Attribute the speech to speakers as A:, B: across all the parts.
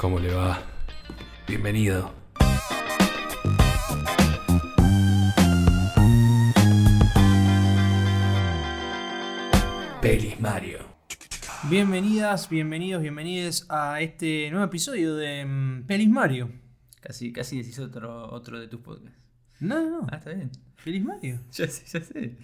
A: ¿Cómo le va? Bienvenido. Pelis Mario.
B: Bienvenidas, bienvenidos, bienvenides a este nuevo episodio de mm, Pelis Mario.
C: Casi, casi decís otro, otro de tus podcasts.
B: No, no, no.
C: Ah, está bien.
B: Feliz Mario.
C: Ya sé, ya sé.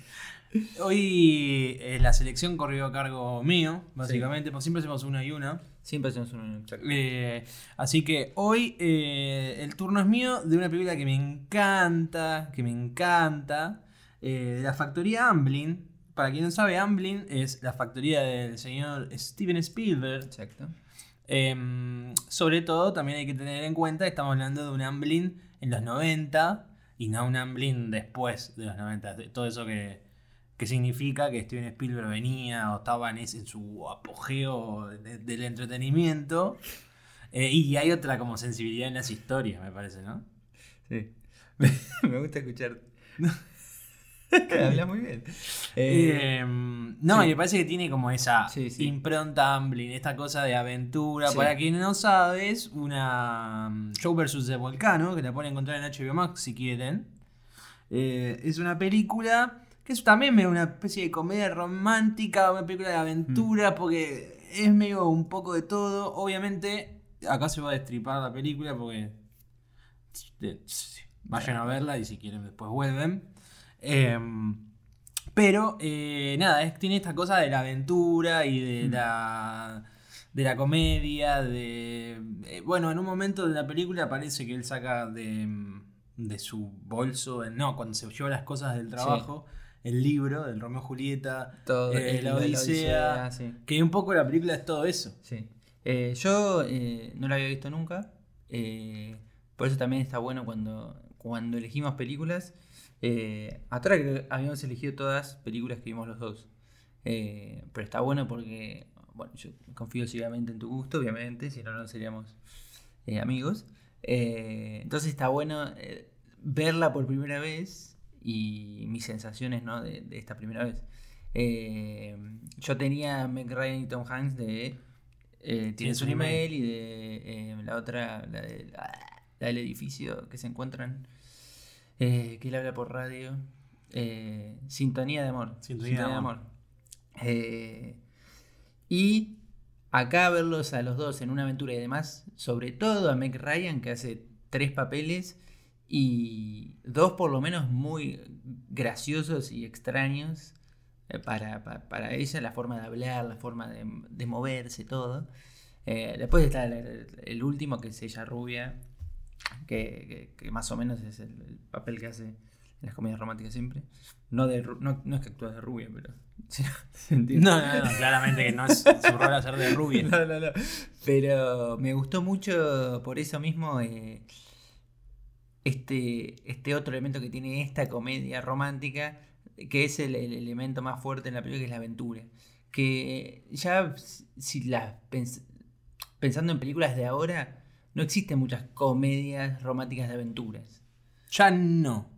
B: Hoy eh, la selección corrió a cargo mío, básicamente, porque siempre hacemos una y una.
C: Siempre hacemos un.
B: Eh, así que hoy eh, el turno es mío de una película que me encanta, que me encanta, eh, de la factoría Amblin. Para quien no sabe, Amblin es la factoría del señor Steven Spielberg.
C: Exacto.
B: Em, sobre todo, también hay que tener en cuenta que estamos hablando de un Amblin en los 90 y no un Amblin después de los 90. de Todo eso que, que significa que Steven Spielberg venía o estaba en, ese- en su apogeo de- del entretenimiento. Eh, y hay otra como sensibilidad en las historias, me parece, ¿no?
C: Sí. Me gusta escuchar. Habla muy bien. Eh,
B: Em, no,
C: sí.
B: y me parece que tiene como esa
C: Sí, sí.
B: impronta Amblin, esta cosa de aventura. Para quien no sabe, es una um, Show versus el Volcano, que la pueden encontrar en HBO Max si quieren. Eh, es una película que es también medio una especie de comedia romántica, una película de aventura,
C: Mm.
B: porque es medio un poco de todo. Obviamente, acá se va a destripar la película porque vayan a verla y si quieren después vuelven. Em, pero eh, nada, es- tiene esta cosa de la aventura y de
C: Mm.
B: la de la comedia, de eh, bueno, en un momento de la película parece que él saca de, de su bolso, no, cuando se lleva las cosas del trabajo, el libro del Romeo y Julieta,
C: todo
B: eh,
C: el-
B: la Odisea,
C: sí.
B: que un poco la película es todo eso.
C: Sí. Eh, yo eh, no la había visto nunca. eh, por eso también está bueno cuando, cuando elegimos películas. Hasta ahora que habíamos elegido todas películas que vimos los dos. Pero está bueno porque, bueno, yo confío ciegamente en tu gusto, obviamente, si no, no seríamos amigos. Entonces está bueno verla por primera vez y mis sensaciones ¿no? de, de esta primera vez. Eh, yo tenía a Meg Ryan y Tom Hanks de eh, Tienes un email y de eh, la otra, la, de- la del edificio que se encuentran, eh, que él habla por radio. Sintonía de amor.
B: Sintonía de amor.
C: Y acá verlos a los dos en una aventura y además, sobre todo a Meg Ryan, que hace tres papeles y dos por lo menos muy graciosos y extraños eh, para, pa- para ella, la forma de hablar, la forma de, de moverse, todo. Eh, después está el, último, que es ella rubia, que, que- que más o menos es el, el papel que hace en las comedias románticas siempre. No, de, no, no es que actúa de rubia, pero...
B: No, no, no, claramente que no es su rol hacer de rubia.
C: No, no, no. Pero me gustó mucho por eso mismo eh, este, este otro elemento que tiene esta comedia romántica, que es el, el elemento más fuerte en la película, que es la aventura. Que ya si las pens- pensando en películas de ahora, no existen muchas comedias románticas de aventuras.
B: Ya no.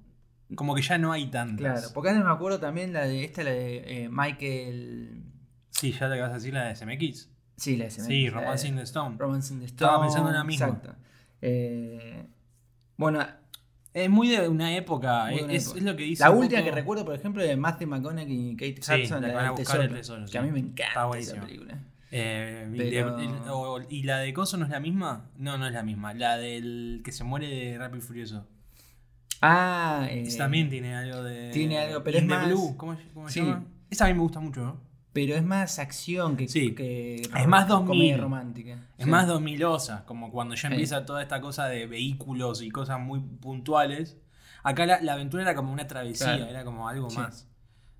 B: Como que ya no hay tantas.
C: Claro, porque antes me acuerdo también la de esta, la de eh, Michael.
B: Sí, ya te vas a decir la de SMX.
C: Sí, la de
B: Sí,
C: la de-
B: Romancing the Stone.
C: Romancing the
B: Estaba
C: Stone,
B: pensando en la misma.
C: Exacto. Eh, bueno,
B: Es muy de una época.
C: De una
B: es,
C: época.
B: es lo que dice.
C: la última
B: poco-
C: que recuerdo, por ejemplo, de Matthew McConaughey y Kate
B: Sí,
C: Hudson,
B: la
C: la,
B: a
C: del
B: buscar el
C: tesoro,
B: tesoro,
C: que
B: sí.
C: a mí me encanta esa película.
B: Eh, y
C: Pero-
B: de- o- ¿Y la de Coso no es la misma? No, no es la misma. La del que se muere de Rápido y Furioso.
C: Ah, eh,
B: también tiene algo de.
C: tiene algo, pero es más-
B: Blue. ¿Cómo, cómo se
C: Sí.
B: llama? Esa a mí me gusta mucho, ¿no?
C: Pero es más acción que,
B: Sí.
C: que
B: Es más 2000.
C: comedia romántica.
B: Es
C: Sí.
B: más 2000osa, como cuando ya
C: Sí.
B: empieza toda esta cosa de vehículos y cosas muy puntuales. Acá la, la aventura era como una travesía,
C: Claro.
B: era como algo
C: Sí.
B: más.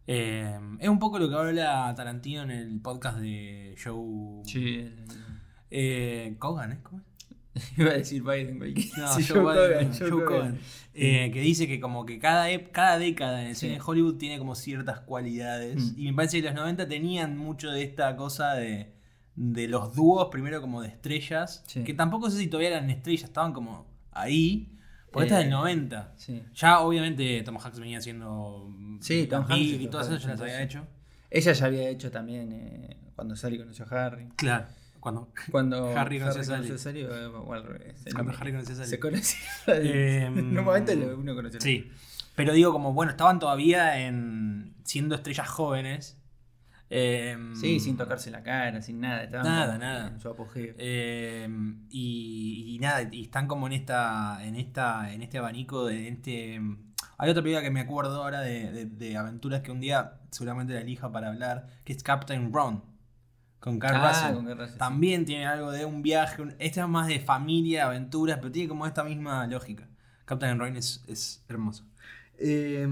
B: Eh, es un poco lo que habla Tarantino en el podcast de Joe.
C: Sí, el-
B: Eh, Kogan, ¿eh? ¿Cómo es?
C: Iba a decir Biden cualquier-
B: No,
C: Sí,
B: Joe Kogan,
C: Kogan,
B: Joe. Eh, que dice que como que cada, década en el cine de Hollywood tiene como ciertas cualidades.
C: Mm.
B: Y me parece que los 90 tenían mucho de esta cosa de, de los dúos, primero como de estrellas,
C: Sí.
B: que tampoco sé si todavía eran estrellas, estaban como ahí, porque esta es del
C: Eh,
B: 90.
C: Sí.
B: Ya obviamente Tom Hanks venía haciendo
C: Sí, Tom Hanks
B: y todas esas ya las había hecho.
C: Ella ya había hecho también eh, cuando Sally conoció a Harry.
B: Claro. Cuando,
C: Cuando
B: Harry Sally.
C: a Sally, o, al revés.
B: Cuando Harry.
C: Se conoce.
B: Eh,
C: lo- uno conoce a
B: Sí. Pero digo, como bueno, estaban todavía en siendo estrellas jóvenes. Eh,
C: Sí, sin tocarse la cara, sin nada. estaban
B: Nada, nada.
C: En su apogeo.
B: Eh, y, y nada, y están como en esta. en esta. en este abanico de este. Hay otra película que me acuerdo ahora de, de- de aventuras que un día seguramente la elija para hablar, que es Captain Ron. Con Carl
C: Ah,
B: Russell.
C: con Carl Russell, sí.
B: También tiene algo de un viaje. un- esta es más de familia, aventuras, pero tiene como esta misma lógica. Captain Ron es, es hermoso. Eh,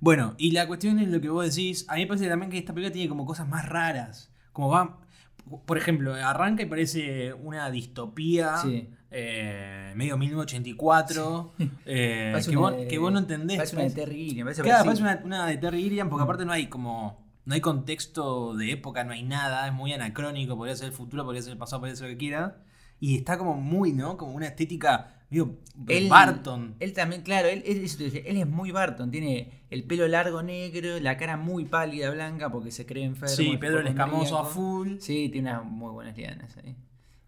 B: bueno, y la cuestión es lo que vos decís. A mí me parece también que esta película tiene como cosas más raras. Como va. Por ejemplo, arranca y parece una distopía.
C: Sí.
B: eh, medio 1984. eh,
C: Parece
B: que,
C: una
B: vos, que vos no entendés.
C: Parece una de Terry Gilliam. Parece
B: Claro,
C: Brasil.
B: parece una, una de Terry Gilliam porque aparte no hay como. No hay contexto de época, no hay nada, es muy anacrónico, podría ser el futuro, podría ser el pasado, podría ser lo que quiera. Y está como muy, ¿no? Como una estética, digo,
C: Él-
B: Barton.
C: Él también, claro, él, él- eso te decía, él es muy Barton. Tiene el pelo largo negro, la cara muy pálida, blanca, porque se cree enfermo.
B: Sí, Pedro el Escamoso a full.
C: Sí, tiene unas muy buenas lianas ahí.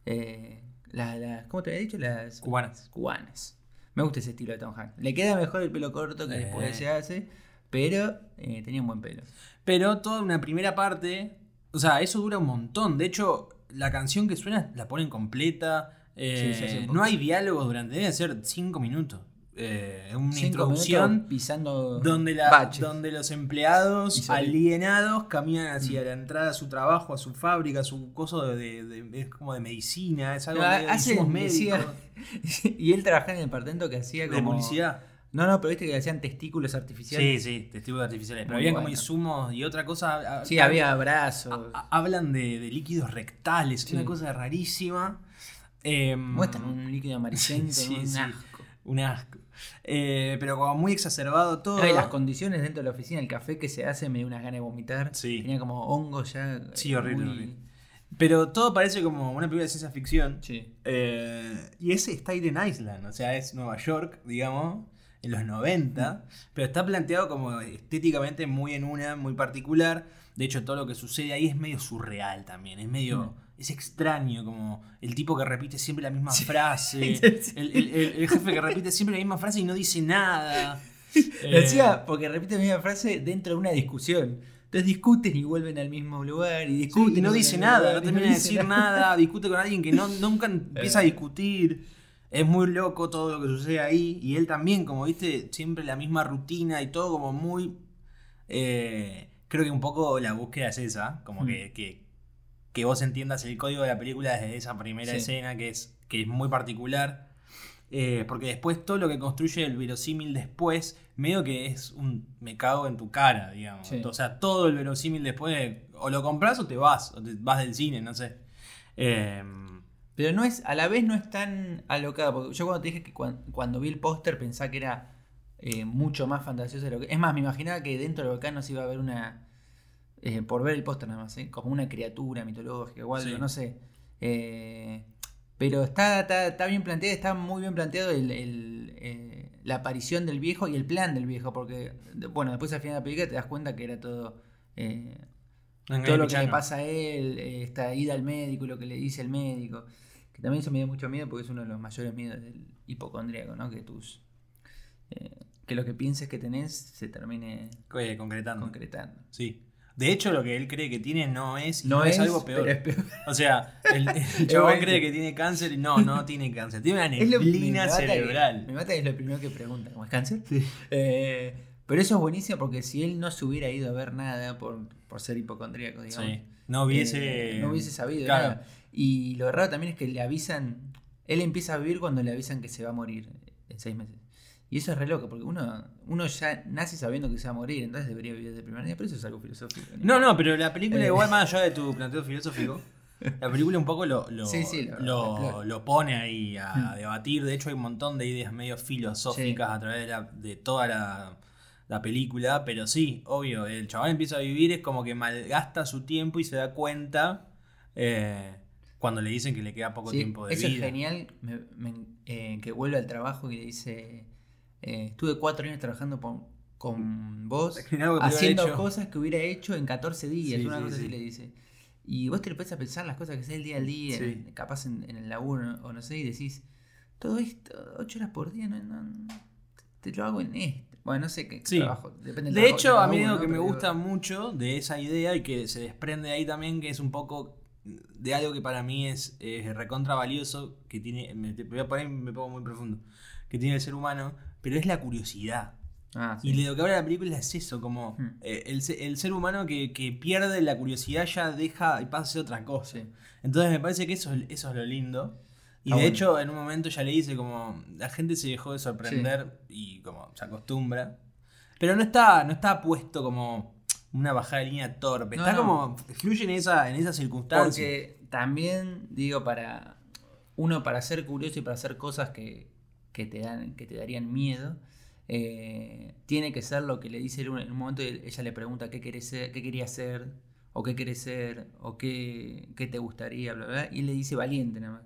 C: Eh, las, las- ¿Cómo te había dicho? Las
B: Cubanas.
C: cubanas. Me gusta ese estilo de Tom Hanks. Le queda mejor el pelo corto que
B: Eh.
C: después se hace, pero eh, tenía un buen pelo.
B: Pero toda una primera parte, o sea, eso dura un montón. De hecho, la canción que suena la ponen completa. eh,
C: Sí,
B: no hay diálogos durante, deben ser cinco minutos. Eh, una
C: Cinco
B: introducción
C: minutos pisando
B: donde, la,
C: baches.
B: donde los empleados alienados caminan hacia
C: Mm.
B: la entrada a su trabajo, a su fábrica, a su coso de, de- de- es como de medicina, es algo
C: Ah,
B: medio de
C: hace-
B: médicos,
C: y él trabajaba en el departamento que hacía
B: de
C: como...
B: publicidad.
C: No, no, pero viste que hacían testículos artificiales.
B: Sí, sí, testigos artificiales. Pero
C: Muy
B: habían como insumos y otra cosa.
C: Sí, había brazos.
B: Ha- Hablan de, de líquidos rectales,
C: Sí.
B: una cosa rarísima. Em,
C: Muestran un líquido amarillento,
B: Sí,
C: un
B: sí.
C: asco.
B: un asco. Eh, pero como muy exacerbado todo.
C: No, y las condiciones dentro de la oficina, el café que se hace me dio unas ganas de vomitar.
B: Sí.
C: Tenía como hongos ya.
B: Sí,
C: eh,
B: horrible,
C: muy-
B: horrible. Pero todo parece como una película de ciencia ficción.
C: Sí.
B: Eh, y ese está en Island, o sea, es Nueva York, digamos, en los 90. Pero está planteado como estéticamente muy en una, muy particular. De hecho, todo lo que sucede ahí es medio surreal también. Es medio.
C: Mm.
B: Es extraño, como el tipo que repite siempre la misma frase.
C: Sí.
B: El, el- el- el jefe que repite siempre la misma frase y no dice nada.
C: Lo
B: Eh,
C: decía porque repite la misma frase dentro de una discusión. Entonces discuten y vuelven al mismo lugar. Y discuten
B: Sí, y no dice nada,
C: lugar,
B: no termina de decir nada, discute con alguien que no, nunca empieza a discutir. Es muy loco todo lo que sucede ahí. Y él también, como viste, siempre la misma rutina y todo como muy... eh, creo que un poco la búsqueda es esa, como
C: Mm.
B: que, que, que vos entiendas el código de la película desde esa primera
C: Sí.
B: escena que es, que es muy particular. Eh, porque después todo lo que construye el verosímil después, medio que es un me cago en tu cara, digamos.
C: Sí.
B: O sea, todo el verosímil después, o lo compras o te vas, o te vas del cine, no sé. Eh,
C: Pero no es, a la vez no es tan alocada. Porque yo cuando te dije que cuan- cuando, vi el póster pensaba que era eh, mucho más fantasioso de lo que. Es más, me imaginaba que dentro del volcán no se iba a ver una. eh, por ver el póster nada más, ¿eh? como una criatura mitológica o algo,
B: Sí.
C: no sé. Eh, pero está, está, está bien planteado, está muy bien planteado el, el, la aparición del viejo y el plan del viejo. Porque, bueno, después al final de la película te das cuenta que era todo. eh, todo lo que le pasa a él, esta ida al médico, lo que le dice el médico, que también eso me dio mucho miedo porque es uno de los mayores miedos del hipocondríaco, ¿no? Que tus eh, que lo que pienses que tenés se termine
B: Eh, concretando.
C: concretando.
B: Sí. De hecho, lo que él cree que tiene no es,
C: No, es,
B: algo peor.
C: pero es peor.
B: O sea, el, el chabón cree que tiene cáncer y no, no tiene cáncer. Tiene una neblina
C: me mata que-
B: cerebral.
C: me mata que es lo primero que pregunta, ¿cómo es cáncer?
B: Sí.
C: Eh, pero eso es buenísimo porque si él no se hubiera ido a ver nada por, por ser hipocondríaco, digamos.
B: Sí. No hubiese.
C: Eh, no hubiese sabido
B: Claro.
C: nada. Y lo raro también es que le avisan. Él empieza a vivir cuando le avisan que se va a morir en seis meses. Y eso es re loco, porque uno, uno ya nace sabiendo que se va a morir, entonces debería vivir desde el primer día, pero eso es algo filosófico.
B: No, no, pero la película,
C: Eh.
B: igual más allá de tu planteo filosófico, la película un poco lo, lo,
C: Sí, sí, lo-
B: lo-
C: lo-
B: lo pone ahí a
C: Mm.
B: debatir. De hecho, hay un montón de ideas medio filosóficas a través de, la- de toda la, la película. Pero sí, obvio, el chaval empieza a vivir, es como que malgasta su tiempo y se da cuenta eh, cuando le dicen que le queda poco
C: Sí,
B: tiempo de
C: eso
B: vida.
C: es genial, me- me- eh, que vuelve al trabajo y le dice, eh, estuve cuatro años trabajando con, con vos, haciendo cosas que hubiera hecho en 14 días,
B: Sí,
C: una
B: sí,
C: cosa
B: sí.
C: así le dice. Y vos te lo pones a pensar las cosas que haces el día al día, en- capaz en, en el laburo o no sé, y decís, todo esto, ocho horas por día, no, no- te lo hago en esto. Bueno, no sé qué
B: Sí.
C: trabajo, depende del
B: De
C: trabajo
B: hecho, a mí algo que me gusta mucho de esa idea y que se desprende de ahí también, que es un poco de algo que para mí es, es recontra valioso, que tiene, me, te voy a poner, me pongo muy profundo, que tiene el ser humano, pero es la curiosidad.
C: Ah, sí.
B: Y lo que habla la película es eso, como
C: Hmm.
B: eh, el, el ser humano que, que pierde la curiosidad ya deja y pasa a ser otra cosa.
C: Sí.
B: Entonces me parece que eso, es- eso es lo lindo. Y
C: Ah,
B: de
C: bueno.
B: hecho, en un momento ya le dice como la gente se dejó de sorprender y como se acostumbra. Pero no está, no está puesto como una bajada de línea torpe.
C: No,
B: está
C: no.
B: como. fluye en esa, en esa circunstancia.
C: Porque también, digo, para uno para ser curioso y para hacer cosas que, que te, dan, que te darían miedo, eh, tiene que ser lo que le dice en un momento. Ella le pregunta qué, querés ser, qué quería ser, o qué querés ser, o qué, qué te gustaría, bla, bla, bla, Y él le dice valiente nada más.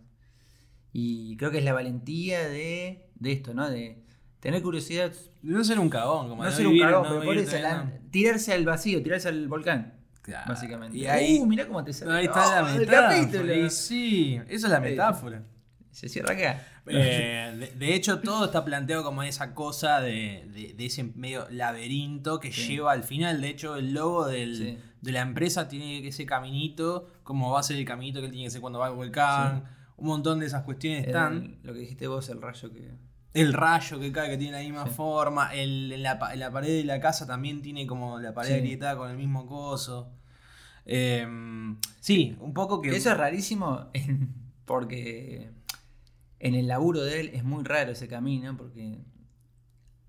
C: Y creo que es la valentía de, de esto, ¿no? De tener curiosidad,
B: No ser un cagón, como
C: no ser un
B: vivir-
C: cagón,
B: no
C: pero
B: vivir
C: la-
B: no.
C: tirarse al vacío, tirarse al volcán.
B: Claro.
C: Básicamente.
B: Y ahí,
C: uh, mirá cómo te sale.
B: ahí está la
C: el
B: metáfora.
C: capítulo.
B: Y sí, esa es la metáfora.
C: Se cierra acá.
B: Eh, de, de hecho, todo está planteado como esa cosa de, de- de ese medio laberinto que
C: Sí.
B: lleva al final. De hecho, el logo del-
C: Sí.
B: de la empresa tiene ese caminito, como va a ser el caminito que él tiene que hacer cuando va al volcán. Un montón de esas cuestiones están.
C: El- lo que dijiste vos, el rayo que.
B: El rayo que cae, que tiene la misma
C: Sí.
B: forma. El, la, la pared de la casa también tiene como la pared
C: Sí.
B: agrietada con el mismo coso. Eh, sí, un poco que.
C: Eso es rarísimo porque en el laburo de él es muy raro ese camino porque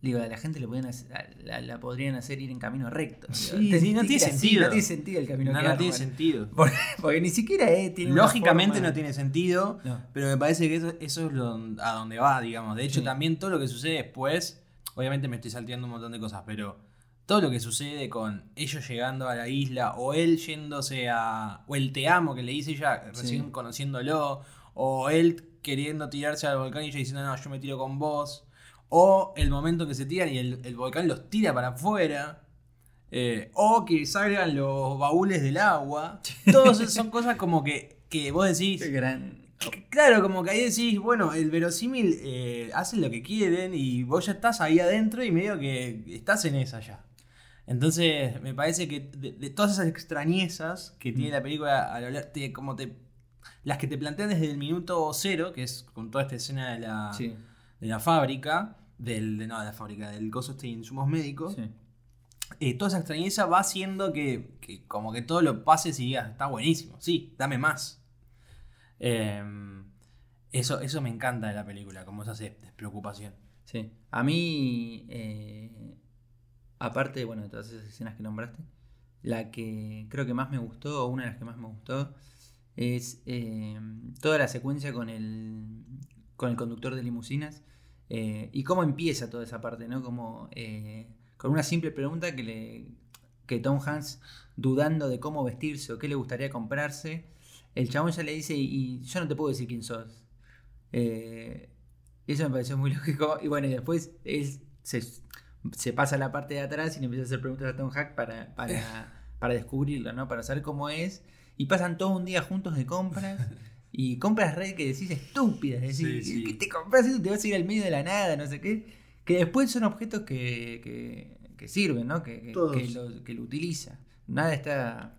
C: digo, a la gente le podrían hacer- la, la podrían hacer ir en camino recto.
B: Sí, no tiene
C: así,
B: sentido.
C: No tiene sentido el camino
B: no,
C: que
B: no
C: arman.
B: tiene sentido.
C: Porque, porque ni siquiera eh, tiene
B: Lógicamente
C: forma-
B: no tiene sentido.
C: No.
B: Pero me parece que eso, eso es lo- a donde va, digamos. De hecho,
C: Sí.
B: también todo lo que sucede después, obviamente me estoy salteando un montón de cosas, pero todo lo que sucede con ellos llegando a la isla, o él yéndose a. o el te amo que le dice ella recién
C: Sí.
B: conociéndolo, o él queriendo tirarse al volcán y ella diciendo, no, yo me tiro con vos, o el momento que se tiran y el, el volcán los tira para afuera. eh, o que salgan los baúles del agua. Todos esos son cosas como que, que vos decís.
C: Qué gran.
B: Que- Claro, como que ahí decís, bueno, el verosímil eh, hacen lo que quieren y vos ya estás ahí adentro y medio que estás en esa ya. Entonces, me parece que de, de todas esas extrañezas que tiene
C: Mm.
B: la película, a lo te- como te, las que te plantean desde el minuto cero, que es con toda esta escena de la,
C: Sí,
B: de la fábrica, del, de, no, de la fábrica, del coso este de insumos médicos,
C: sí.
B: eh, toda esa extrañeza va haciendo que, que como que todo lo pases y digas, está buenísimo, sí, dame más. Eh, eso, eso me encanta de la película, como esa des- despreocupación.
C: Sí. A mí, eh, aparte, bueno, de todas esas escenas que nombraste, la que creo que más me gustó, o una de las que más me gustó, es eh, toda la secuencia con el, con el conductor de limusinas eh, y cómo empieza toda esa parte, ¿no? Como eh, con una simple pregunta que, le, que Tom Hanks, dudando de cómo vestirse o qué le gustaría comprarse, el chabón ya le dice, y yo no te puedo decir quién sos. Eh, eso me pareció muy lógico. Y bueno, y después él se, se pasa a la parte de atrás y le empieza a hacer preguntas a Tom Hack para, para, para descubrirlo, ¿no? Para saber cómo es. Y pasan todo un día juntos de compras. Y compras red que decís estúpidas. Decís,
B: Sí, sí.
C: ¿qué te compras eso? Te vas a ir al medio de la nada, no sé qué. Que después son objetos que, que, que sirven, ¿no? Que, que, lo, que lo utiliza. Nada está.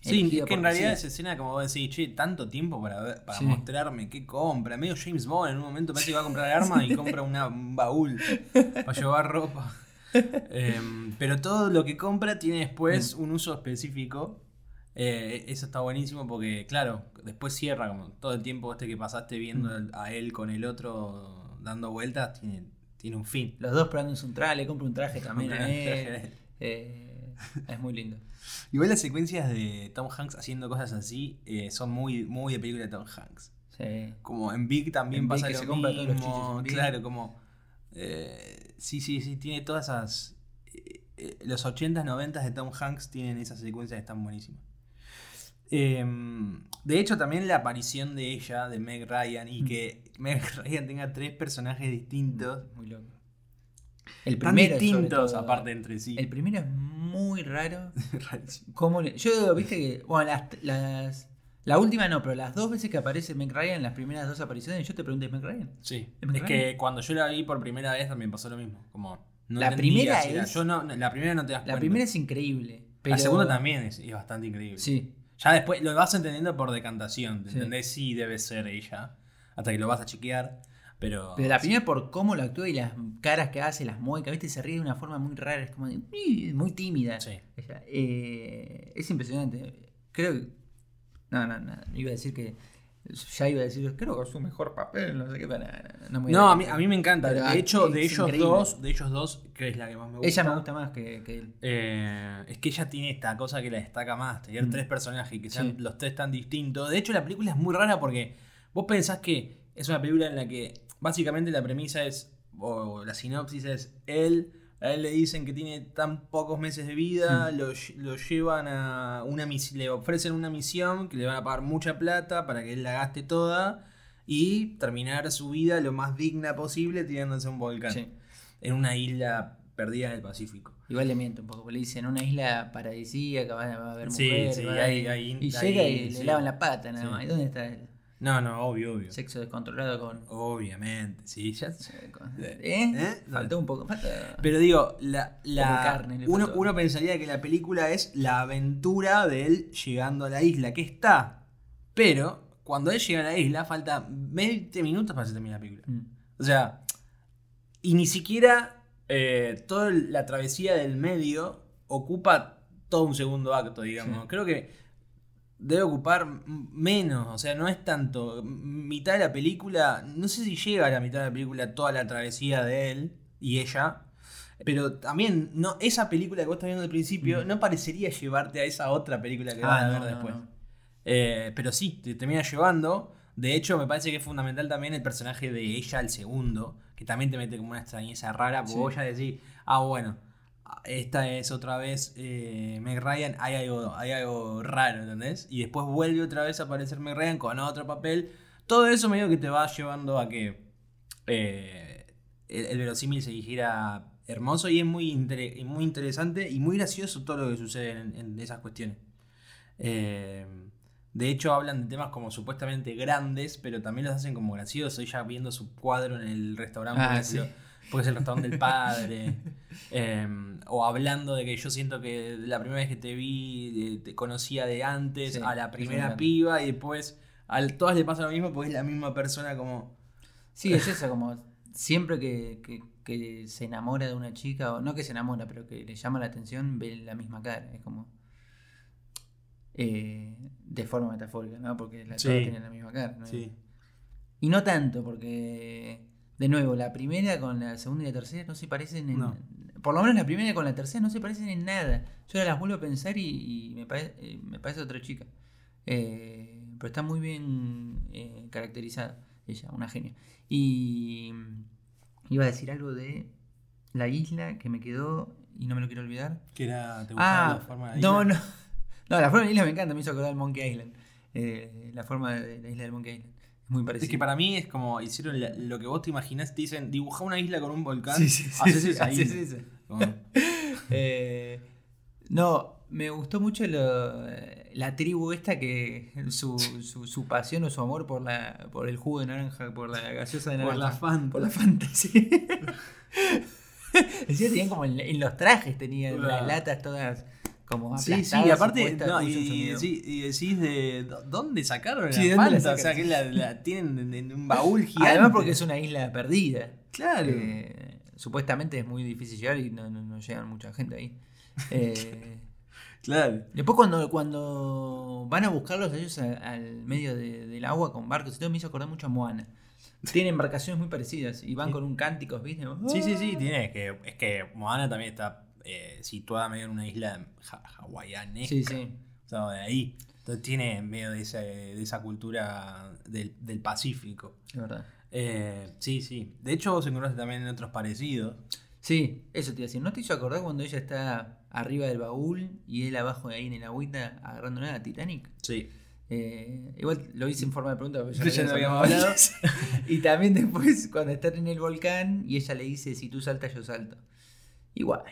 B: Sí, es que en realidad
C: decir.
B: esa escena, como vos decís, che, tanto tiempo para, ver- para
C: Sí.
B: mostrarme qué compra. Medio James Bond en un momento parece que va a comprar armas y compra una- un baúl para llevar ropa. Em, pero todo lo que compra tiene después un uso específico. Eh, eso está buenísimo porque, claro, después cierra como todo el tiempo este que pasaste viendo
C: Mm.
B: a él con el otro dando vueltas, tiene, tiene un fin.
C: Los dos probándose un traje, le compra un traje también a él. Eh, es muy lindo.
B: Igual las secuencias de Tom Hanks haciendo cosas así eh, son muy, muy de película de Tom Hanks.
C: Sí.
B: Como en Big también
C: En Big
B: pasa
C: que
B: lo
C: se compra todos los
B: mismo. Claro, como. eh, sí, sí, sí, tiene todas esas. los 80s, 90s de Tom Hanks tienen esas secuencias que están buenísimas. Eh, de hecho, también la aparición de ella, de Meg Ryan, y
C: Mm.
B: que Meg Ryan tenga tres personajes distintos.
C: Muy loco. El primero,
B: distintos,
C: todo,
B: aparte entre sí.
C: El primero es muy raro.
B: Rarísimo.
C: cómo le- yo, viste que. Bueno, las, las- La última no, pero las dos veces que aparece Meg Ryan, las primeras dos apariciones, yo te pregunté, ¿es Meg Ryan?
B: Sí.
C: ¿Es
B: que cuando yo la vi por primera vez también pasó lo mismo. Como, no
C: La primera
B: si era-
C: es-
B: Yo no, no, la primera no te das
C: La
B: cuenta.
C: primera es increíble. Pero...
B: La segunda también es, es bastante increíble.
C: Sí.
B: Ya después lo vas entendiendo por decantación.
C: Sí.
B: ¿Entendés? Sí, debe ser ella. Hasta que lo vas a chequear. Pero.
C: Pero la
B: sí.
C: primera por cómo lo actúa y las caras que hace, las muecas, ¿viste? Se ríe de una forma muy rara, es como de, muy tímida.
B: Sí.
C: Ella, eh, es impresionante. Creo que. No, no, no. Iba a decir que. Ya iba a decir, creo que es su mejor papel, no sé qué. pero No, me
B: a mí, a mí me encanta.
C: Pero
B: de hecho,
C: es
B: de ellos
C: increíble.
B: dos, de ellos dos, que es la que más me gusta.
C: Ella me gusta más que, que él.
B: Eh, es que ella tiene esta cosa que la destaca más, tener
C: Mm.
B: tres personajes y que sean
C: Sí.
B: los tres tan distintos. De hecho, la película es muy rara porque vos pensás que es una película en la que básicamente la premisa es, o la sinopsis es, él, a él le dicen que tiene tan pocos meses de vida,
C: Mm.
B: lo, ll- lo llevan a una misión, le ofrecen una misión que le van a pagar mucha plata para que él la gaste toda y terminar su vida lo más digna posible tirándose a un volcán
C: Sí.
B: en una isla perdida en el Pacífico.
C: Igual le miento un poco, porque le dicen una isla paradisíaca, va a haber mujeres.
B: sí,
C: va a
B: hay-
C: haber-".
B: hay-
C: y llega y le lavan la pata nada más. ¿Y dónde está el
B: No, no, obvio, obvio.
C: sexo descontrolado con.
B: Obviamente, sí, ya. ¿Eh?
C: ¿Eh?
B: ¿Eh?
C: Faltó un poco. falta-
B: Pero digo, la, la-
C: carne
B: uno, pensaría que la película es la aventura de él llegando a la isla, que está. Pero cuando él llega a la isla, falta 20 minutos para que se termine la película.
C: Mm.
B: O sea, y ni siquiera eh, toda la travesía del medio ocupa todo un segundo acto, digamos.
C: Sí.
B: Creo que debe ocupar menos, o sea, no es tanto. Mitad de la película, no sé si llega a la mitad de la película toda la travesía de él y ella. Pero también, no, esa película que vos estás viendo al principio
C: Mm.
B: no parecería llevarte a esa otra película que
C: Ah,
B: vas a ver
C: no,
B: después.
C: no.
B: Eh, pero sí, te termina llevando. De hecho, me parece que es fundamental también el personaje de ella, el segundo, que también te mete como una extrañeza rara, porque
C: Sí.
B: vos ya decís, ah, bueno, esta es otra vez eh, Meg Ryan, hay algo, hay algo raro, ¿entendés? Y después vuelve otra vez a aparecer Meg Ryan con otro papel. Todo eso medio que te va llevando a que eh, el, el verosímil se dijera hermoso y es muy, inter- y muy interesante y muy gracioso todo lo que sucede en, en esas cuestiones. Eh, de hecho, hablan de temas como supuestamente grandes, pero también los hacen como graciosos. Ella viendo su cuadro en el restaurante,
C: Ah, sí.
B: Porque es el restaurante del padre. Eh, o hablando de que yo siento que la primera vez que te vi, eh, te conocía de antes
C: Sí,
B: a la primera piba y después a todas le pasa lo mismo porque es la misma persona como...
C: Sí, es eso, como siempre que, que- que se enamora de una chica, o no que se enamora, pero que le llama la atención, ve la misma cara. Es como. eh, de forma metafórica, ¿no? Porque la,
B: Sí.
C: todos tienen la misma cara. ¿no?
B: Sí.
C: Y no tanto, porque. De nuevo, la primera con la segunda y la tercera no se parecen en.
B: No.
C: Por lo menos la primera con la tercera no se parecen en nada. Yo ahora las vuelvo a pensar y, y me, pare- eh, me parece otra chica. Eh, pero está muy bien eh, caracterizada. Ella, una genia. Y. Iba a decir algo de la isla que me quedó y no me lo quiero olvidar.
B: Que era, ¿te gustaba
C: Ah,
B: la forma de
C: no,
B: isla?
C: no. No, la forma de la isla me encanta, me hizo acordar al Monkey Island. La forma de la isla del Monkey Island. Es muy parecida.
B: Es que para mí es como hicieron la- lo que vos te imaginás, te dicen, dibuja una isla con un volcán,
C: Sí, sí, sí,
B: haces
C: sí,
B: esa isla.
C: Eh, no, me gustó mucho lo- la tribu esta que su, su, su pasión o su amor por la por el jugo de naranja, por la gaseosa de
B: Por
C: naranja.
B: la Fanta.
C: Por la Fanta, sí. Decía, tenían como en, en los trajes, tenían las latas todas como
B: Sí, sí, aparte, no, y, sí, y decís de ¿dó- dónde sacaron la
C: Sí, ¿de dónde la
B: Fanta? o sea, que la, la tienen en, un baúl gigante.
C: Además porque es una isla perdida.
B: Claro.
C: Eh, supuestamente es muy difícil llegar y no, no, no llegan mucha gente ahí. Eh,
B: claro.
C: después cuando, cuando van a buscarlos ellos a- al medio de- del agua con barcos y todo me hizo acordar mucho a Moana. Tienen embarcaciones muy parecidas y van
B: Sí.
C: con un cántico, ¿viste?
B: Sí, sí, sí, tiene que, es que Moana también está eh, situada medio en una isla ha- hawaianesca.
C: Sí, sí.
B: O sea, de ahí. Entonces tiene medio de, ese- de esa cultura del, del Pacífico.
C: Es verdad.
B: Eh, sí, sí. De hecho, se conoce también en otros parecidos.
C: Sí, eso te iba a decir. ¿No te hizo acordar cuando ella está arriba del baúl y él abajo de ahí en el agüita agarrándola a la Titanic?
B: Sí.
C: Eh, igual lo hice en forma de pregunta porque
B: Ya lo habíamos hablado.
C: y también después cuando están en el volcán y ella le dice, si tú saltas, yo salto. Igual.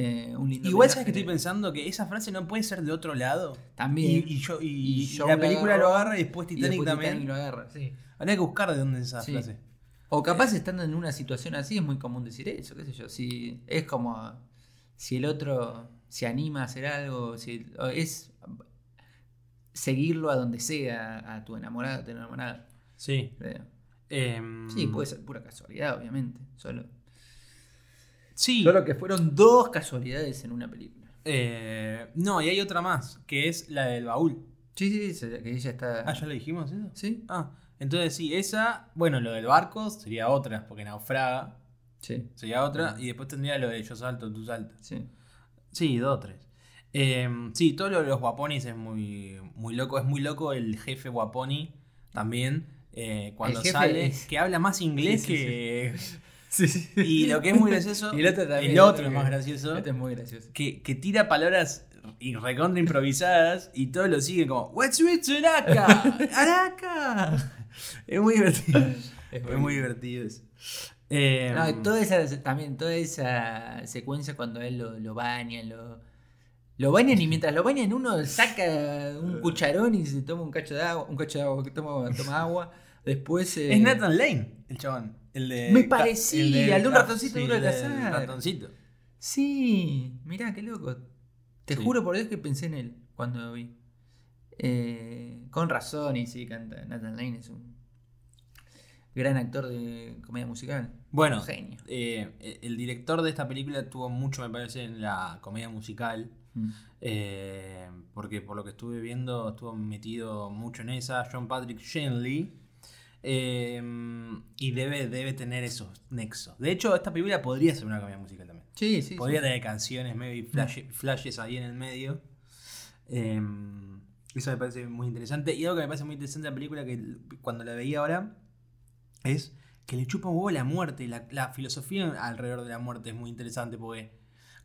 C: Eh, un lindo
B: Igual sabes que estoy pensando que esa frase no puede ser de otro lado.
C: También.
B: Y, y yo, y,
C: Y
B: la
C: la
B: película lo agarra y después
C: Y
B: Titanic
C: después
B: también.
C: Titanic lo agarra, sí.
B: Habría que buscar de dónde es esa
C: Sí.
B: frase.
C: O capaz estando en una situación así es muy común decir eso, qué sé yo. Si es como si el otro se anima a hacer algo, si es seguirlo a donde sea, a tu enamorado, a tu enamorada.
B: Sí.
C: creo.
B: Em,
C: Sí, puede ser pura casualidad, obviamente. Solo,
B: Sí.
C: solo que fueron dos casualidades en una película.
B: Eh, no, y hay otra más, que es la del baúl.
C: Sí, sí, sí, que ella está.
B: Ah, ¿ya lo dijimos eso?
C: ¿Sí?
B: Ah, entonces sí, esa, bueno, lo del barco sería otra, porque naufraga,
C: Sí,
B: sería otra, y después tendría lo de yo salto, tú saltas.
C: sí.
B: Sí, dos o tres. Eh, sí, todo lo de los guaponis es muy, muy loco. Es muy loco el jefe guaponi también. eh, cuando sale,
C: es-
B: que habla más inglés
C: sí,
B: que.
C: Sí, sí.
B: Y lo que es muy gracioso.
C: Y el otro también.
B: el otro es más gracioso.
C: Es muy gracioso.
B: Que, que tira palabras y recontra improvisadas y todos lo siguen como. What's with Araka? ¡Araka! Es muy divertido. Es muy divertido eso. Eh,
C: No, y toda esa, también toda esa secuencia cuando él lo, lo bañan, lo, lo bañan y mientras lo bañan uno saca un cucharón y se toma un cacho de agua, un cacho de agua que toma, toma agua. Después eh,
B: Es Nathan Lane, el chabón. El de,
C: Me parecía, el de un ratoncito duro de cazar.
B: ratoncito.
C: Sí, mirá qué loco. Te
B: Sí.
C: juro por Dios que pensé en él cuando lo vi. Eh, con razón, y sí, canta. Nathan Lane es un gran actor de comedia musical.
B: Bueno,
C: genio.
B: eh, el director de esta película tuvo mucho, me parece, en la comedia musical.
C: Mm.
B: eh, porque por lo que estuve viendo, estuvo metido mucho en esa. John Patrick Shanley. Eh, y debe, debe tener esos nexos. De hecho, esta película podría ser una comedia musical también.
C: Sí, sí.
B: Podría
C: sí.
B: tener canciones, maybe flash- flashes ahí en el medio. Eh, eso me parece muy interesante. Y algo que me parece muy interesante de la película, que cuando la veía ahora, es que le chupa un huevo la muerte. La, la filosofía alrededor de la muerte es muy interesante porque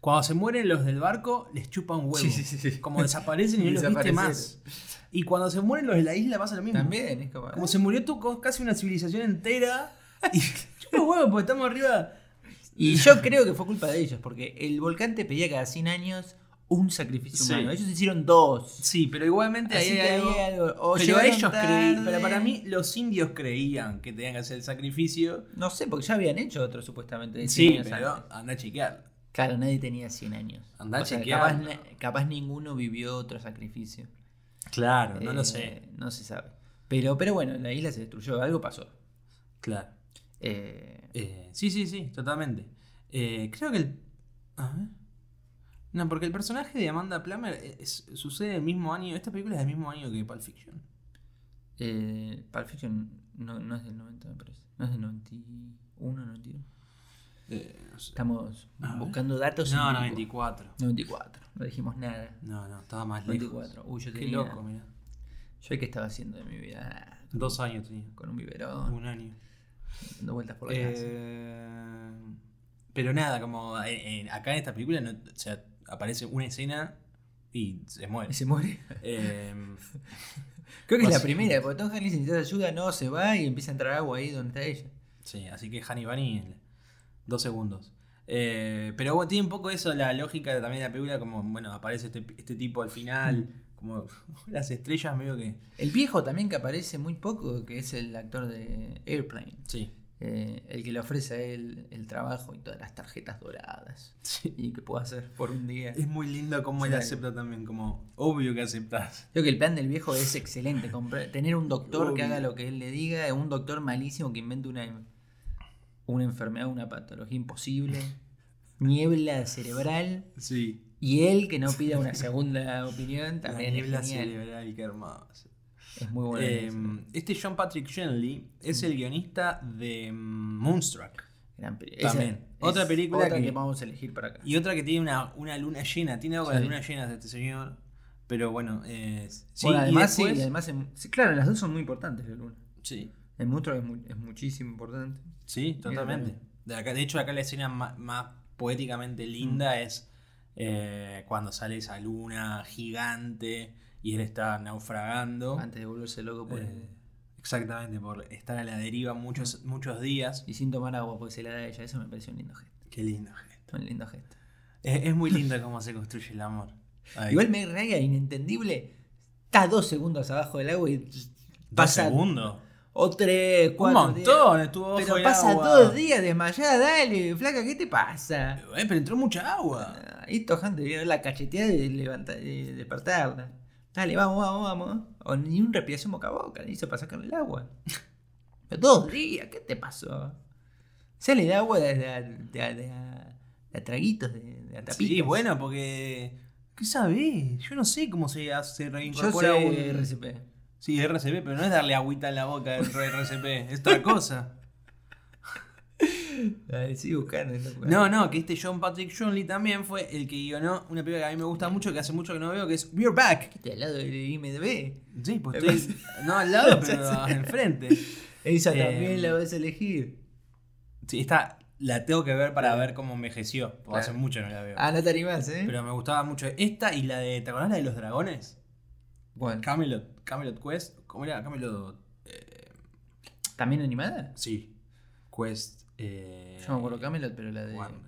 B: cuando se mueren los del barco, les chupa un huevo.
C: Sí, sí, sí.
B: Como desaparecen y no los viste más. Y cuando se mueren los de la isla pasa lo mismo.
C: También, es como.
B: Como se murió tu- casi una civilización entera. Y chupa un huevo porque estamos arriba.
C: Y yo creo que fue culpa de ellos, porque el volcán te pedía cada 100 años un sacrificio
B: Sí.
C: humano. Ellos hicieron dos.
B: Sí, pero igualmente ahí hay algo.
C: algo. O
B: pero ellos creían. Pero para mí, los indios creían que tenían que hacer el sacrificio.
C: No sé, porque ya habían hecho otro supuestamente. de 100
B: Sí, pero anda a chequear.
C: Claro, nadie tenía 100 años.
B: Andá
C: O sea, capaz, ninguno vivió otro sacrificio.
B: Claro, no lo
C: Eh,
B: sé.
C: No se sabe. Pero, pero bueno, la isla se destruyó, algo pasó.
B: Claro.
C: Eh,
B: Eh, sí, sí, sí, totalmente. Eh, creo que el. A ver. No, porque el personaje de Amanda Plummer es- sucede el mismo año. Esta película es del mismo año que Pulp Fiction.
C: eh, Pulp Fiction no, no es del 90, me parece. No es del 91, 92.
B: Eh, no sé.
C: Estamos buscando datos.
B: No,
C: en
B: 94.
C: 94, no dijimos nada.
B: No, no, estaba más lejos.
C: 94. Uy, yo
B: Qué
C: tenía.
B: loco, mira.
C: Yo qué estaba haciendo de mi vida.
B: Dos años tenía.
C: Con un biberón,
B: Un año.
C: dando vueltas por la casa.
B: Eh, pero nada, como eh, eh, acá en esta película no- o sea, aparece una escena y se muere.
C: Y se muere.
B: Eh,
C: Creo que es la primera, porque Tom Hanks necesita ayuda, no, se va y empieza a entrar agua ahí donde está ella.
B: sí, así que Honey Bunny, dos segundos. Eh, pero bueno, tiene un poco eso, la lógica también de la película, como, bueno, aparece este, este tipo al final, como las estrellas medio que...
C: El viejo también que aparece muy poco, que es el actor de Airplane.
B: Sí,
C: eh, el que le ofrece a él el trabajo y todas las tarjetas doradas.
B: sí.
C: Y que pueda hacer por un día.
B: Es muy lindo como él
C: Sí.
B: acepta también, como obvio que aceptas.
C: Creo que el plan del viejo es excelente. comprar- tener un doctor que haga lo que él le diga, un doctor malísimo que invente una, una enfermedad, una patología imposible, niebla cerebral,
B: Sí.
C: y él que no pida una segunda opinión,
B: La
C: también
B: niebla
C: es
B: cerebral, qué hermoso.
C: Es muy bueno.
B: Eh, este John Patrick Shanley es el guionista de mm, Moonstruck.
C: Gran
B: también. Otra película
C: otra
B: que-
C: que... vamos a elegir para acá.
B: Y otra que tiene una, una luna llena. Tiene algo con
C: Sí.
B: las lunas llenas de este señor. Pero bueno, eh, sí,
C: Bueno,
B: y
C: además,
B: después-
C: sí, además en- sí, claro, las dos son muy importantes la luna.
B: sí,
C: El monstruo es, mu- es muchísimo importante.
B: sí, totalmente.
C: también.
B: De, acá, de hecho, acá la escena más, más poéticamente linda es eh, cuando sale esa luna gigante y él está naufragando.
C: Antes de volverse loco por
B: Eh, exactamente, por estar a la deriva muchos,
C: Mm.
B: muchos días.
C: Y sin tomar agua porque se la da a ella. Eso me pareció un lindo gesto.
B: Qué lindo gesto.
C: Un lindo gesto.
B: Es, es muy lindo cómo se construye el amor. Ahí.
C: Igual Meg Ryan, inentendible, está dos segundos abajo del agua y
B: Dos
C: pasa.
B: segundos.
C: O tres,
B: Un
C: cuatro.
B: montón, estuvo
C: días.
B: bajo
C: Pero pasa
B: agua.
C: dos días desmayada, dale, flaca, ¿qué te pasa?
B: Eh, pero entró mucha agua.
C: Ahí Tojan debería ver la cacheteada de, levantar, de despertarla. Dale, vamos, vamos, vamos. O ni una respiración boca a boca, le hizo para sacarle el agua. Pero dos días, ¿qué te pasó? Sale de agua de, de, de- a traguitos, de, a tapitas.
B: Sí, bueno, porque. ¿Qué sabés? Yo no sé cómo se hace
C: Yo
B: reincorpora
C: sé
B: un.
C: RCP.
B: Sí, RCP, pero no es darle agüita en la boca dentro de RCP, es otra cosa.
C: Dale, sigue buscando.
B: No, no, que este John Patrick Johnley también fue el que guionó una película que a mí me gusta mucho, que hace mucho que no veo, que es We're Back.
C: Este al lado del IMDB.
B: Sí, pues estoy. No al lado, pero enfrente.
C: Esa
B: Eh,
C: también la vas a elegir.
B: Sí, esta la tengo que ver para ver cómo envejeció, porque
C: Claro.
B: hace mucho que no la veo.
C: Ah, no te animás, ¿eh?
B: Pero me gustaba mucho esta y la de. ¿Te acordás la de los dragones?
C: Bueno,
B: Camelot, Camelot Quest. ¿Cómo era? Camelot. eh,
C: ¿También animada?
B: sí. Quest. Eh,
C: Yo me acuerdo Camelot, pero la de,
B: Warner.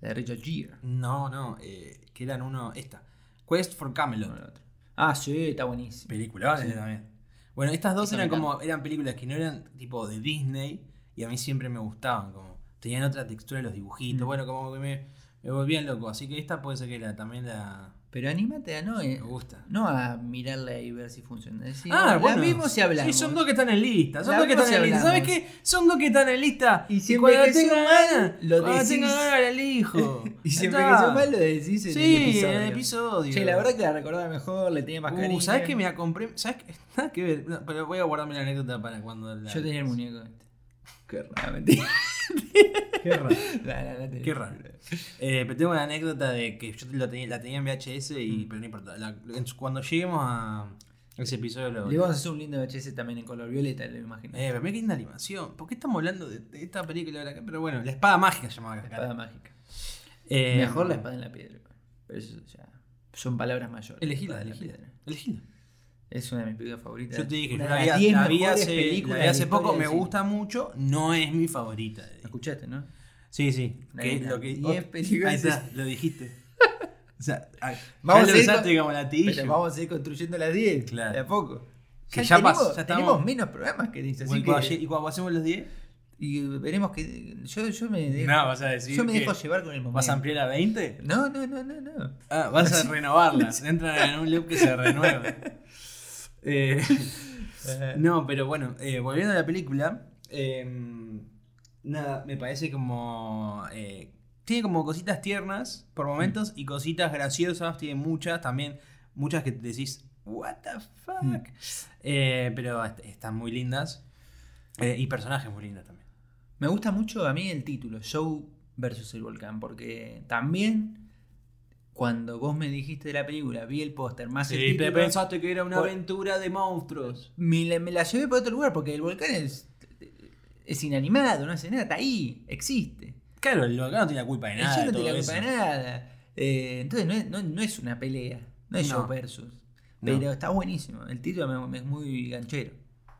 C: la de Richard Gere.
B: No, no, eh, que eran uno. Esta. Quest for Camelot.
C: No, la otra. Ah, sí, está buenísimo.
B: Película
C: Sí.
B: también. Bueno, estas dos
C: Esa me
B: eran como. Eran películas que no eran tipo de Disney. Y a mí siempre me gustaban. Como. Tenían otra textura los dibujitos.
C: Mm.
B: Bueno, como que me, me volvían loco. Así que esta puede ser que la, también la.
C: Pero anímate a no, eh,
B: Me gusta.
C: no a mirarla y ver si funciona. Decir,
B: Ah, bueno.
C: vimos y hablamos.
B: Sí, son dos que están en lista. Son
C: La
B: dos que están en lista. ¿Sabes qué? Son dos que están en lista.
C: Y si
B: cuando
C: envejeció
B: tenga
C: mal, lo
B: cuando
C: decís.
B: tenga ganas elijo.
C: Y siempre que sea mal lo decís en
B: Sí,
C: el episodio.
B: en el episodio.
C: Che, la verdad que la recordaba mejor, le tenía más cariño.
B: Uh, ¿sabes que me la compré? ¿Sabes qué? Nada que ver. No, pero voy a guardarme la anécdota para cuando la.
C: Yo tenía el muñeco este.
B: Qué raro.
C: Mentira.
B: Qué raro.
C: No, no tenía.
B: Qué raro. Eh, pero tengo una anécdota de que yo lo tenía, la tenía en VHS, y,
C: Mm.
B: pero no importa. La- cuando lleguemos a ese episodio lo.
C: Le vamos a hacer un lindo VHS también en color violeta, lo imagino.
B: Eh, pero mira qué linda animación. ¿Por qué estamos hablando de, esta película de acá? Pero bueno, la espada mágica se llamaba
C: la espada mágica.
B: Eh,
C: Mejor la espada en la piedra. Pero eso ya son palabras mayores.
B: Elegila,
C: La la
B: elegila. Elegila.
C: Es una de mis películas favoritas.
B: Yo te dije,
C: Una
B: yo la
C: de
B: vi,
C: las 10
B: la vi hace,
C: películas
B: la vi
C: de
B: hace poco, me gusta mucho, no es mi favorita.
C: La escuchaste, ¿no?
B: Sí, sí. Que lo que,
C: 10
B: oh,
C: películas
B: ahí está, lo dijiste. O sea, ah,
C: Vamos
B: ya
C: a
B: usaste
C: con-. Pero vamos a ir construyendo las 10.
B: Claro.
C: De a poco.
B: Que ya
C: tenemos,
B: pasó, ya
C: tenemos menos programas que dice. Así
B: y, cuando,
C: que,
B: y cuando pasemos los 10,
C: y veremos que. Yo, yo me dejo,
B: no, vas a decir
C: yo me dejo llevar con el momento.
B: vas a ampliar a 20.
C: No, no, no, no, no.
B: Ah, vas a renovarlas. Entran en un loop que se renueva. Eh, no, pero bueno, eh, volviendo a la película, eh, nada, me parece como. eh, tiene como cositas tiernas por momentos y cositas graciosas, tiene muchas también, muchas que decís, ¿What the fuck?
C: Mm.
B: Pero est- están muy lindas y personajes muy lindos también.
C: Me gusta mucho a mí el título, Show versus el volcán, porque también cuando vos me dijiste de la película, vi el póster más el
B: Sí, te
C: título,
B: pensaste que era una
C: por-
B: aventura de monstruos.
C: me, la- me la llevé para otro lugar porque el volcán es, es inanimado, no hace nada, está ahí, existe.
B: Claro, el volcán no tiene la culpa de nada.
C: Yo no
B: todo
C: la
B: eso.
C: culpa de nada. Eh, entonces no es, no- no es una pelea, no es
B: No.
C: show versus. Pero está buenísimo, el título es muy ganchero.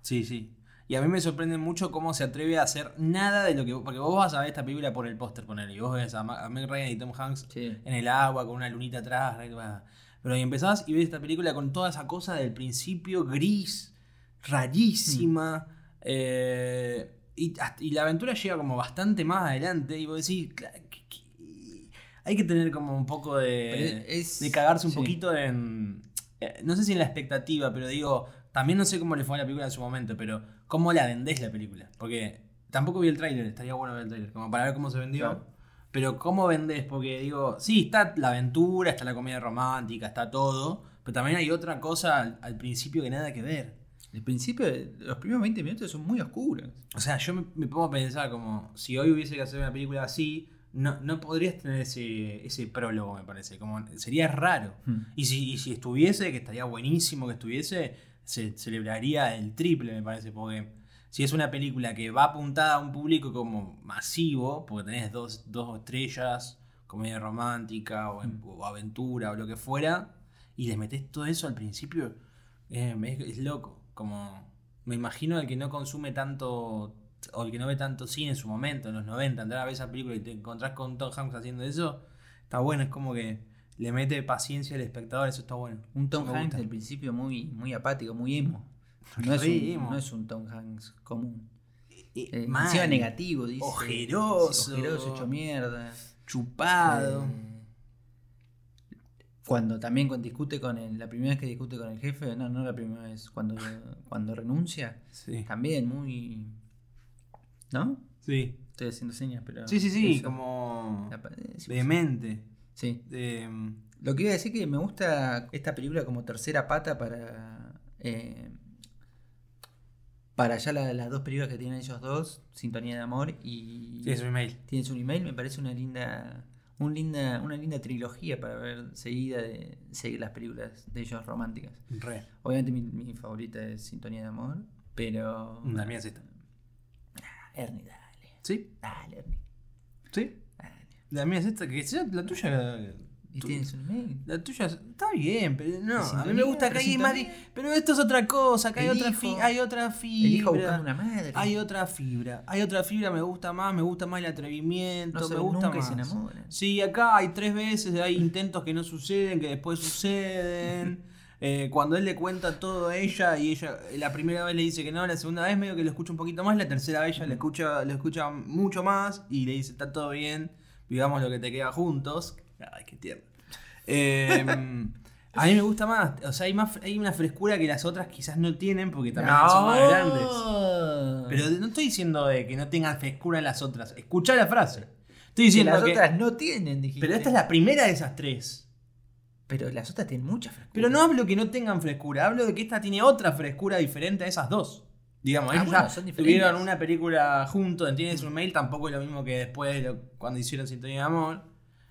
B: Sí, sí. Y a mí me sorprende mucho cómo se atreve a hacer nada de lo que. Porque vos vas a ver esta película por el póster, ponele. Y vos ves a, Ma- a Meg Ryan y Tom Hanks
C: Sí.
B: en el agua con una lunita atrás. Pero ahí empezás y ves esta película con toda esa cosa del principio gris, rarísima. eh, y, la aventura llega como bastante más adelante. Y vos decís, "Cla- que- que- hay que tener como un poco de.
C: Es-
B: de cagarse un
C: sí.
B: poquito en. eh, No sé si en la expectativa, pero digo. También no sé cómo le fue a la película en su momento, pero cómo la vendés la película. Porque tampoco vi el tráiler, estaría bueno ver el tráiler, como para ver cómo se vendió.
C: Claro.
B: Pero cómo vendés, porque digo, sí, está la aventura, está la comedia romántica, está todo, pero también hay otra cosa al, al principio que nada que ver.
C: El principio, los primeros 20 minutos son muy oscuros.
B: O sea, yo me, me pongo a pensar como, si hoy hubiese que hacer una película así, no, no podrías tener ese, ese prólogo, me parece. Como, sería raro.
C: Hmm.
B: Y si, y si estuviese, que estaría buenísimo que estuviese, se celebraría el triple, me parece, porque si es una película que va apuntada a un público como masivo, porque tenés dos, dos estrellas, comedia romántica o, en- o aventura o lo que fuera, y les metés todo eso al principio, eh, es, es loco. Como me imagino al que no consume tanto o el que no ve tanto cine en su momento, en los 90, entrar a ver esa película y te encontrás con Tom Hanks haciendo eso, Está bueno, es como que le mete paciencia al espectador, eso está bueno.
C: Un Tom Hanks del principio muy, muy apático, muy emo. No es, un,
B: emo.
C: no es un Tom Hanks común.
B: Eh,
C: Eh, negativo, dice.
B: Ojeroso.
C: Ojeroso, hecho mierda.
B: Chupado.
C: Eh, cuando también cuando discute con el, la primera vez que discute con el jefe, no, no la primera vez, cuando, cuando renuncia,
B: Sí.
C: también muy. ¿No?
B: Sí.
C: Estoy haciendo señas, pero.
B: Sí, sí, sí,
C: eso.
B: como
C: La eh, sí.
B: Eh,
C: Lo que iba a decir que me gusta esta película como tercera pata para. eh, para ya la- las dos películas que tienen ellos dos, Sintonía de Amor y.
B: sí, es un email.
C: Tienes un email, me parece una linda. Un linda, una linda trilogía para ver seguida de seguir las películas de ellos románticas.
B: Re.
C: Obviamente mi, mi favorita es Sintonía de Amor, pero.
B: La mía es esta.
C: Ernie, dale.
B: ¿Sí?
C: Dale, Ernie.
B: ¿Sí? La mía es esta, que sea la tuya.
C: ¿Y
B: tu-
C: tienes un email?
B: La tuya está bien, pero no.
C: ¿Y
B: A mí me gusta que
C: ¿Pero
B: hay más. Pero esto es otra cosa, que hay otra, fi- hay otra
C: El
B: fibra.
C: hijo buscando una madre.
B: Hay otra fibra. Hay otra fibra, me gusta más, me gusta más el atrevimiento,
C: no
B: me
C: se
B: gusta
C: nunca
B: más.
C: se enamoran.
B: Sí, acá hay tres veces, hay intentos que no suceden, que después suceden. Eh, cuando él le cuenta todo a ella y ella la primera vez le dice que no, la segunda vez medio que lo escucha un poquito más, la tercera vez ella le escucha, lo escucha mucho más y le dice está todo bien, vivamos lo que te queda juntos. Ay, qué tierno. Eh, a mí me gusta más, o sea, hay, más, hay una frescura que las otras quizás no tienen porque también son más grandes. Pero no estoy diciendo de que no tengan frescura las otras. Escucha la frase. Estoy
C: Que
B: diciendo
C: las
B: que.
C: otras no tienen, dijiste.
B: Pero esta es la primera de esas tres.
C: Pero las otras tienen mucha frescura.
B: Pero no hablo que no tengan frescura, hablo de que esta tiene otra frescura diferente a esas dos. Digamos,
C: Ah,
B: ellos
C: bueno,
B: ya
C: son diferentes.
B: tuvieron una película juntos, ¿entiendes? Un mail tampoco es lo mismo que después de lo- cuando hicieron Sintonía de Amor.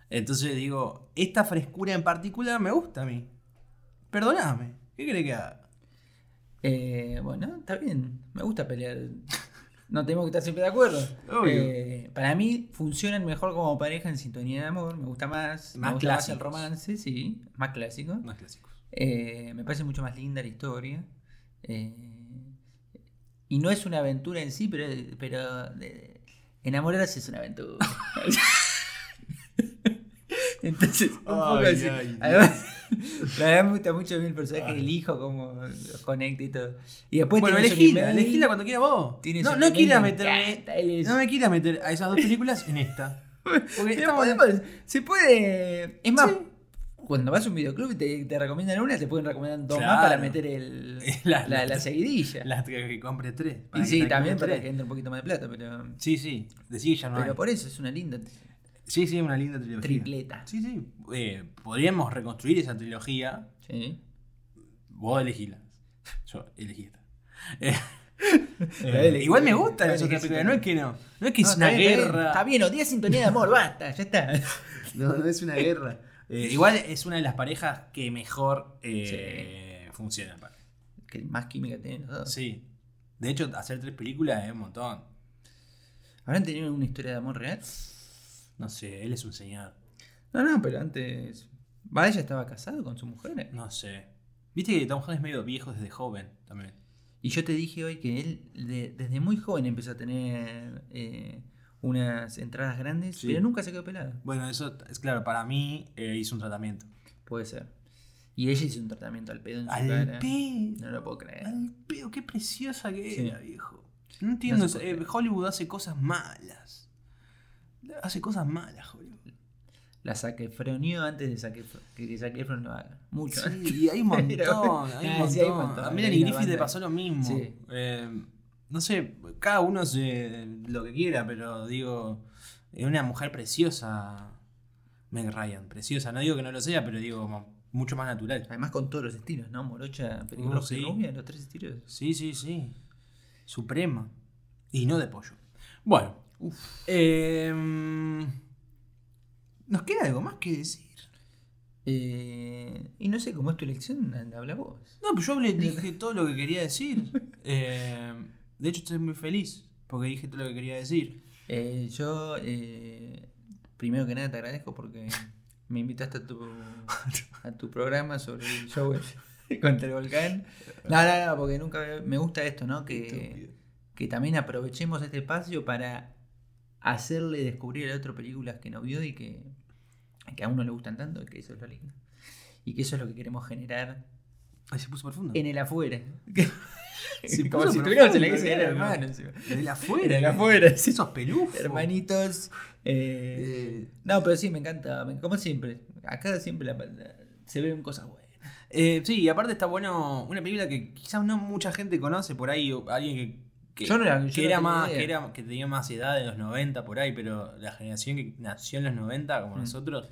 B: Entonces digo, esta frescura en particular me gusta a mí. Perdóname, ¿qué crees que haga?
C: Eh, bueno, está bien. Me gusta pelear. No tenemos que estar siempre de acuerdo.
B: Obvio.
C: Eh, para mí funcionan mejor como pareja en sintonía de amor. Me gusta más.
B: Más
C: me gusta más
B: clásicos.
C: el romance, sí. Más clásico.
B: Más clásicos.
C: Eh, me parece mucho más linda la historia. Eh, y no es una aventura en sí, pero, pero de- enamorarse es una aventura. Entonces, un poco
B: Ay,
C: así.
B: ay,
C: Además, la verdad me gusta mucho el personaje del hijo, cómo los conecta y todo. Y después
B: Bueno,
C: email,
B: elegila cuando quieras vos. No, no quieras
C: me
B: meterme. No me quieras meter a esas dos películas en esta. Porque estamos-
C: podemos- se puede. Es más,
B: Sí.
C: Cuando vas a un videoclub y te, te recomiendan una, te pueden recomendar dos
B: Claro.
C: más para meter el,
B: La-
C: la,
B: la-
C: la seguidilla.
B: Las que, que compre tres.
C: y sí, también para
B: tres.
C: que entre un poquito más de plata, pero.
B: Sí, sí. Que ya no
C: pero
B: hay.
C: por eso es una linda
B: Sí, sí, una linda trilogía.
C: tripleta.
B: Sí, sí. Eh, podríamos reconstruir esa trilogía.
C: Sí.
B: Vos elegíla. Yo elegí esta. Eh, igual me
C: la
B: gustan
C: sí,
B: películas. No es que no. No es que
C: No,
B: es una
C: está bien, está bien.
B: guerra.
C: Está bien, odié sintonía de amor, basta, ya está.
B: No, no es una guerra. Eh, igual es una de las parejas que mejor eh, funciona. para-
C: Que más química tienen los dos.
B: Sí. De hecho, hacer tres películas es un montón.
C: ¿Habrán tenido una historia de amor real?
B: No sé, él es un señor.
C: No, no, pero antes. Va, ella estaba casado con su mujer. eh.
B: No sé. Viste que Tom Hanks es medio viejo desde joven también.
C: Y yo te dije hoy que él de- desde muy joven empezó a tener eh, unas entradas grandes,
B: Sí.
C: pero nunca se quedó pelado.
B: Bueno, eso es claro, para mí eh, hizo un tratamiento.
C: Puede ser. Y ella hizo un tratamiento al pedo en su
B: Al
C: cara.
B: pedo.
C: No lo puedo creer.
B: Al pedo, qué preciosa que
C: Sí.
B: era, viejo. No entiendo,
C: No
B: eh. Hollywood hace cosas malas. Hace cosas malas, Hollywood.
C: La saquefreonió antes de saque, que, que Zac Efron lo haga. Mucho.
B: Sí, y hay un montón, hay un
C: Ah,
B: montón.
C: sí, hay un montón.
B: A Melanie Griffith le pasó lo mismo.
C: Sí.
B: Eh, no sé, cada uno hace lo que quiera, pero digo, es una mujer preciosa, Meg Ryan, preciosa. No digo que no lo sea, pero digo, como mucho más natural.
C: Además con todos los estilos, ¿no? Morocha, pelirroja
B: Uh,
C: y
B: sí.
C: rubia, los tres estilos.
B: Sí, sí, sí. Suprema. Y no de pollo. Bueno. em, ¿Nos queda algo más que decir?
C: Eh, y no sé cómo es tu elección, habla vos.
B: No, pues yo hablé- dije todo lo que quería decir. Eh, de hecho, estoy muy feliz porque dije todo lo que quería decir.
C: Eh, yo, eh, primero que nada, te agradezco porque me invitaste a tu, a tu programa sobre el show contra el volcán. No, no, no, porque nunca me gusta esto, ¿no? Que, que también aprovechemos este espacio para hacerle descubrir a otro películas que no vio y que, que a uno le gustan tanto, que eso es lo lindo. Y que eso es lo que queremos generar
B: Ay, se puso profundo.
C: en el afuera.
B: Se
C: Como si tuviéramos en la
B: profundo,
C: iglesia de
B: la afuera.
C: De la afuera, sí.
B: Esos pelufos.
C: Hermanitos. eh,
B: Eh,
C: no, pero sí, me encanta. Como siempre. Acá siempre la- la- se ven cosas buenas.
B: eh, sí, y aparte está bueno. Una película que quizás no mucha gente conoce por ahí. o Alguien que. que-
C: Yo no yo
B: que era más, que, era, que tenía más edad de los 90 por ahí, pero la generación que nació en los 90, como
C: Mm.
B: nosotros,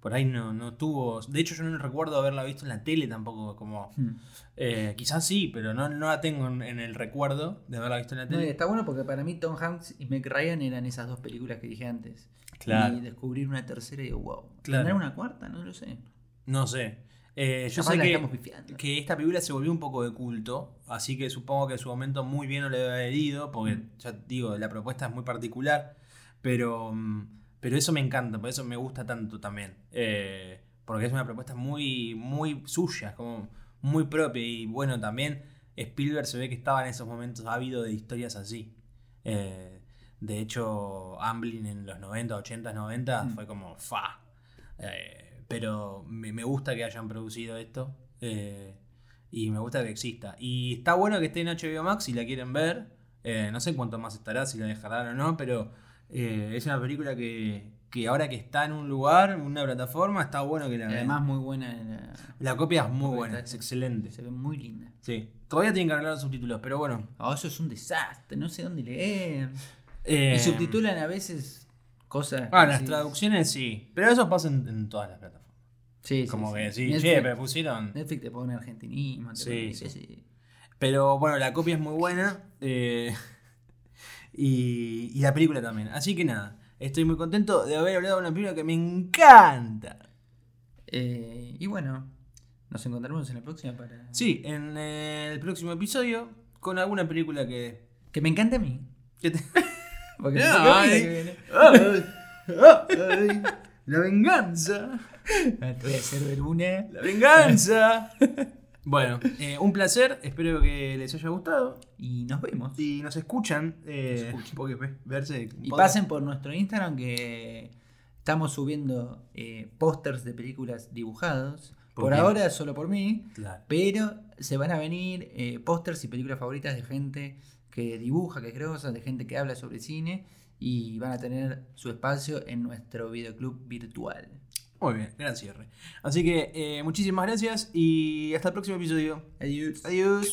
B: por ahí no, no tuvo. De hecho, yo no recuerdo haberla visto en la tele tampoco. como
C: Hmm.
B: eh, Quizás sí, pero no, no la tengo en, en el recuerdo de haberla visto en la
C: No,
B: tele.
C: está bueno porque para mí Tom Hanks y Meg Ryan eran esas dos películas que dije antes.
B: Claro.
C: Y descubrir una tercera y digo, wow.
B: Claro.
C: ¿Tendrá una cuarta? No lo sé.
B: No sé. Eh, yo sé que, que esta película se volvió un poco de culto, así que supongo que en su momento muy bien no le debe haber ido, porque
C: Mm.
B: ya digo, la propuesta es muy particular, pero, mm, pero eso me encanta, por eso me gusta tanto también, eh, porque es una propuesta muy, muy suya, como muy propia, y bueno, también Spielberg se ve que estaba en esos momentos ávido de historias así. Eh, de hecho, Amblin en los 90, 80, 90
C: Mm.
B: fue como fa. Eh, pero me, me gusta que hayan producido esto. eh, y me gusta que exista. Y está bueno que esté en HBO Max si la quieren ver. no sé cuánto más estará, si la dejarán o no, pero eh, es una película que, que ahora que está en un lugar, en una plataforma, está bueno que la
C: Y
B: vean.
C: además muy buena. la-
B: La copia es muy buena, es excelente.
C: Se ve muy linda.
B: Sí. Todavía tienen que arreglar los subtítulos, pero bueno.
C: Oh, eso es un desastre. No sé dónde leer.
B: Eh,
C: Y subtitulan a veces cosas.
B: Ah, las traducciones sí. Pero eso pasa en, en todas las plataformas.
C: Sí, sí,
B: Como
C: sí.
B: que sí,
C: Netflix,
B: che, pero pusieron.
C: Netflix te pone argentinismo. te
B: Sí,
C: pone-
B: sí.
C: sí.
B: Pero bueno, la copia es muy buena. eh, y, y la película también. Así que nada, estoy muy contento de haber hablado de una película que me encanta.
C: Eh, y bueno, nos encontraremos en la próxima para.
B: Sí, en el próximo episodio con alguna película que.
C: Que me encanta a mí.
B: que te-
C: Porque
B: No,
C: la
B: ay.
C: que viene.
B: ¡Ay! ¡Ay! ¡La venganza!
C: Te voy a hacer ver una.
B: ¡La venganza! Bueno, eh, un placer, espero que les haya gustado.
C: Y nos vemos.
B: Si nos escuchan, eh,
C: Nos escuchan.
B: porque ve- verse.
C: Y pasen por nuestro Instagram que estamos subiendo eh, pósters de películas dibujados.
B: ¿Por
C: ahora solo por mí.
B: Claro.
C: Pero se van a venir eh, pósters y películas favoritas de gente que dibuja, que es grosa, de gente que habla sobre cine. Y van a tener su espacio en nuestro videoclub virtual.
B: Muy bien, gran cierre. Así que eh, muchísimas gracias y hasta el próximo episodio.
C: Adiós.
B: Adiós.